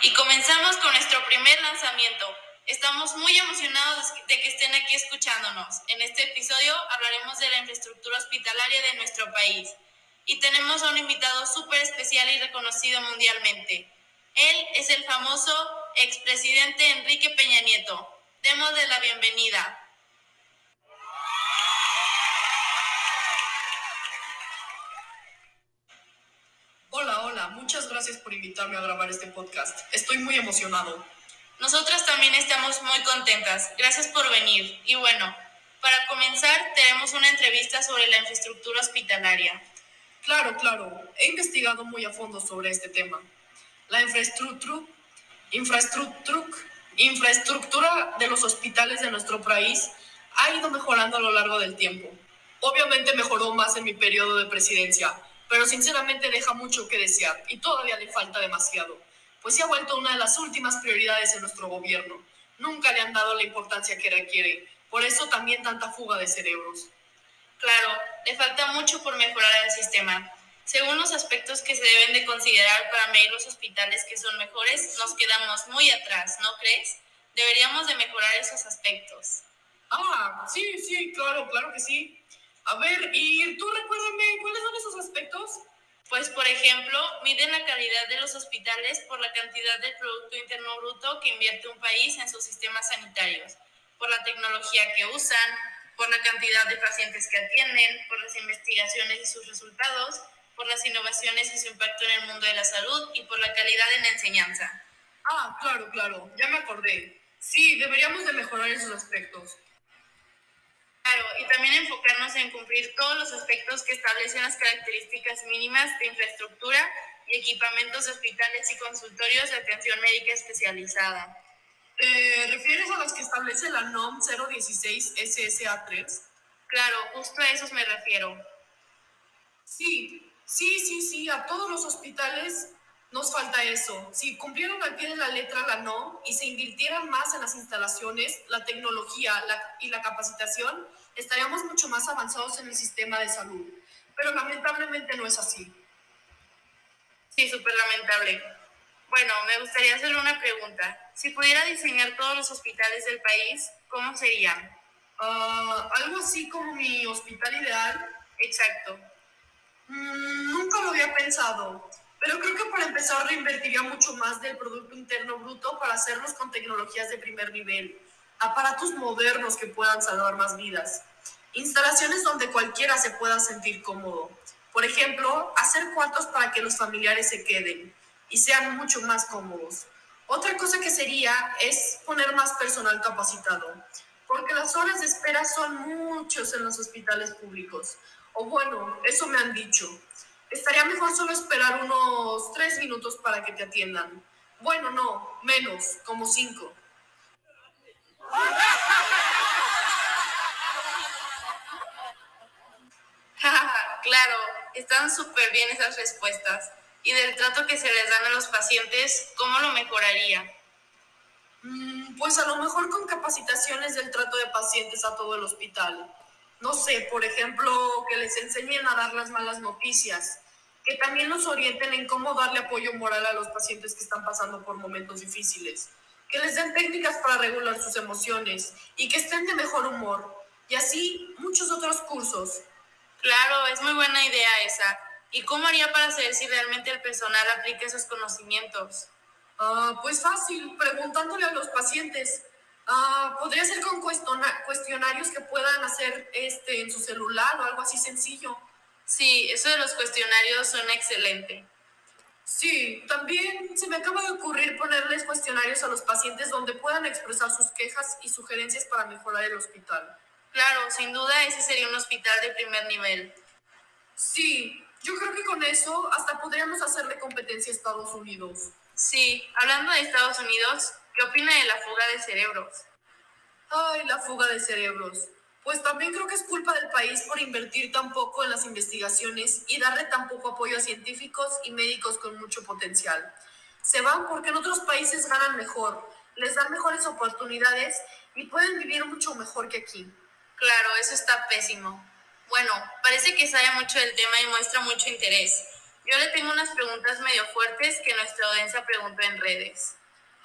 Y comenzamos con nuestro primer lanzamiento. Estamos muy emocionados de que estén aquí escuchándonos. En este episodio hablaremos de la infraestructura hospitalaria de nuestro país. Y tenemos a un invitado súper especial y reconocido mundialmente. Él es el famoso expresidente Enrique Peña Nieto. Démosle la bienvenida. Muchas gracias por invitarme a grabar este podcast. Estoy muy emocionado. Nosotras también estamos muy contentas. Gracias por venir. Y bueno, para comenzar, tenemos una entrevista sobre la infraestructura hospitalaria. Claro, claro, he investigado muy a fondo sobre este tema. La infraestructura, infraestructura, infraestructura de los hospitales de nuestro país ha ido mejorando a lo largo del tiempo. Obviamente mejoró más en mi periodo de presidencia, pero sinceramente deja mucho que desear y todavía le falta demasiado, pues se ha vuelto una de las últimas prioridades en nuestro gobierno. Nunca le han dado la importancia que requiere, por eso también tanta fuga de cerebros. Claro, le falta mucho por mejorar el sistema. Según los aspectos que se deben de considerar para medir los hospitales que son mejores, nos quedamos muy atrás, ¿no crees? Deberíamos de mejorar esos aspectos. Ah, sí, sí, claro, claro que sí. A ver, y tú recuérdame, ¿cuáles son esos aspectos? Pues, por ejemplo, miden la calidad de los hospitales por la cantidad de Producto Interno Bruto que invierte un país en sus sistemas sanitarios, por la tecnología que usan, por la cantidad de pacientes que atienden, por las investigaciones y sus resultados, por las innovaciones y su impacto en el mundo de la salud y por la calidad en la enseñanza. Ah, claro, claro, ya me acordé. Sí, deberíamos de mejorar esos aspectos. Claro, y también enfocarnos en cumplir todos los aspectos que establecen las características mínimas de infraestructura y equipamientos de hospitales y consultorios de atención médica especializada. ¿Te refieres a las que establece la NOM 016 SSA3? Claro, justo a esos me refiero. Sí, sí, sí, sí, a todos los hospitales nos falta eso. Si cumplieran al pie de la letra la NOM y se invirtieran más en las instalaciones, la tecnología y la capacitación, estaríamos mucho más avanzados en el sistema de salud. Pero lamentablemente no es así. Sí, súper lamentable. Bueno, me gustaría hacer una pregunta. Si pudiera diseñar todos los hospitales del país, ¿cómo serían? Ah, algo así como mi hospital ideal. Exacto. Mm, nunca lo había pensado, pero creo que para empezar reinvertiría mucho más del Producto Interno Bruto para hacerlos con tecnologías de primer nivel, aparatos modernos que puedan salvar más vidas, instalaciones donde cualquiera se pueda sentir cómodo. Por ejemplo, hacer cuartos para que los familiares se queden y sean mucho más cómodos. Otra cosa que sería es poner más personal capacitado, porque las horas de espera son muchos en los hospitales públicos. O bueno, eso me han dicho. Estaría mejor solo esperar unos tres minutos para que te atiendan. Bueno, no, menos, como cinco. claro, están súper bien esas respuestas. Y del trato que se les dan a los pacientes, ¿cómo lo mejoraría? Mm, pues a lo mejor con capacitaciones del trato de pacientes a todo el hospital no sé, por ejemplo, que les enseñen a dar las malas noticias, que también nos orienten en cómo darle apoyo moral a los pacientes que están pasando por momentos difíciles, que les den técnicas para regular sus emociones y que estén de mejor humor, y así muchos otros cursos. Claro, es muy buena idea esa. ¿Y cómo haría para saber si realmente el personal aplica esos conocimientos? Ah, pues fácil, preguntándole a los pacientes. Ah, podría ser con cuestionarios que puedan hacer este, en su celular o algo así sencillo. Sí, eso de los cuestionarios suena excelente. Sí, también se me acaba de ocurrir ponerles cuestionarios a los pacientes donde puedan expresar sus quejas y sugerencias para mejorar el hospital. Claro, sin duda ese sería un hospital de primer nivel. Sí, yo creo que con eso hasta podríamos hacerle competencia a Estados Unidos. Sí, hablando de Estados Unidos, ¿Qué opina de la fuga de cerebros? Ay, la fuga de cerebros. Pues también creo que es culpa del país por invertir tan poco en las investigaciones y darle tan poco apoyo a científicos y médicos con mucho potencial. Se van porque en otros países ganan mejor, les dan mejores oportunidades y pueden vivir mucho mejor que aquí. Claro, eso está pésimo. Bueno, parece que sabe mucho del tema y muestra mucho interés. Yo le tengo unas preguntas medio fuertes que nuestra audiencia preguntó en redes.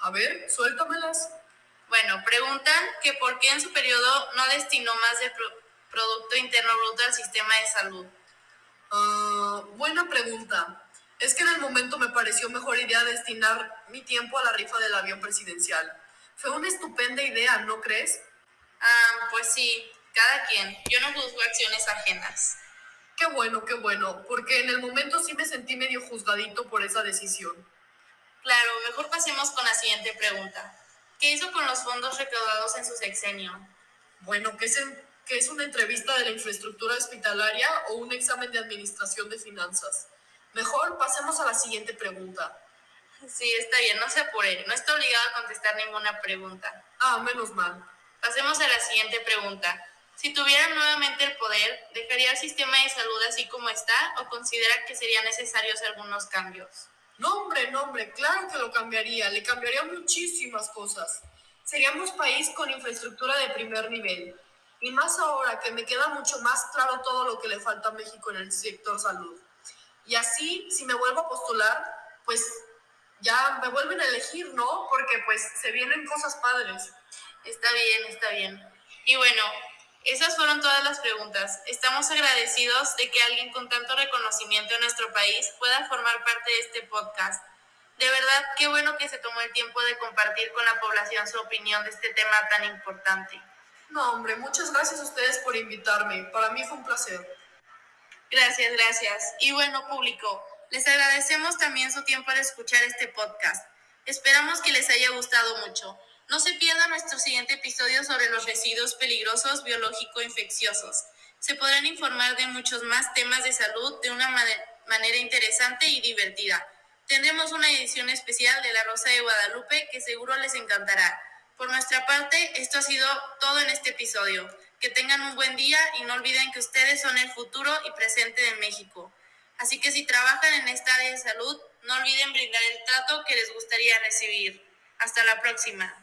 A ver, suéltamelas. Bueno, preguntan que por qué en su periodo no destinó más del Producto Interno Bruto al sistema de salud. Ah, buena pregunta. Es que en el momento me pareció mejor idea destinar mi tiempo a la rifa del avión presidencial. Fue una estupenda idea, ¿no crees? Ah, pues sí, cada quien. Yo no juzgo acciones ajenas. Qué bueno, qué bueno, porque en el momento sí me sentí medio juzgadito por esa decisión. Claro, mejor pasemos con la siguiente pregunta. ¿Qué hizo con los fondos recaudados en su sexenio? Bueno, ¿qué es, ¿qué es una entrevista de la infraestructura hospitalaria o un examen de administración de finanzas? Mejor pasemos a la siguiente pregunta. Sí, está bien, no se apure, no está obligado a contestar ninguna pregunta. Ah, menos mal. Pasemos a la siguiente pregunta. Si tuviera nuevamente el poder, ¿dejaría el sistema de salud así como está o considera que serían necesarios algunos cambios? No, hombre, no, hombre, claro que lo cambiaría, le cambiaría muchísimas cosas. Seríamos país con infraestructura de primer nivel. Y más ahora que me queda mucho más claro todo lo que le falta a México en el sector salud. Y así, si me vuelvo a postular, pues ya me vuelven a elegir, ¿no? Porque pues se vienen cosas padres. Está bien, está bien. Y bueno, esas fueron todas las preguntas. Estamos agradecidos de que alguien con tanto reconocimiento en nuestro país pueda formar parte de este podcast. De verdad, qué bueno que se tomó el tiempo de compartir con la población su opinión de este tema tan importante. No, hombre, muchas gracias a ustedes por invitarme. Para mí fue un placer. Gracias, gracias. Y bueno, público, les agradecemos también su tiempo al escuchar este podcast. Esperamos que les haya gustado mucho. No se pierda nuestro siguiente episodio sobre los residuos peligrosos biológico-infecciosos. Se podrán informar de muchos más temas de salud de una manera interesante y divertida. Tendremos una edición especial de La Rosa de Guadalupe que seguro les encantará. Por nuestra parte, esto ha sido todo en este episodio. Que tengan un buen día y no olviden que ustedes son el futuro y presente de México. Así que si trabajan en esta área de salud, no olviden brindar el trato que les gustaría recibir. Hasta la próxima.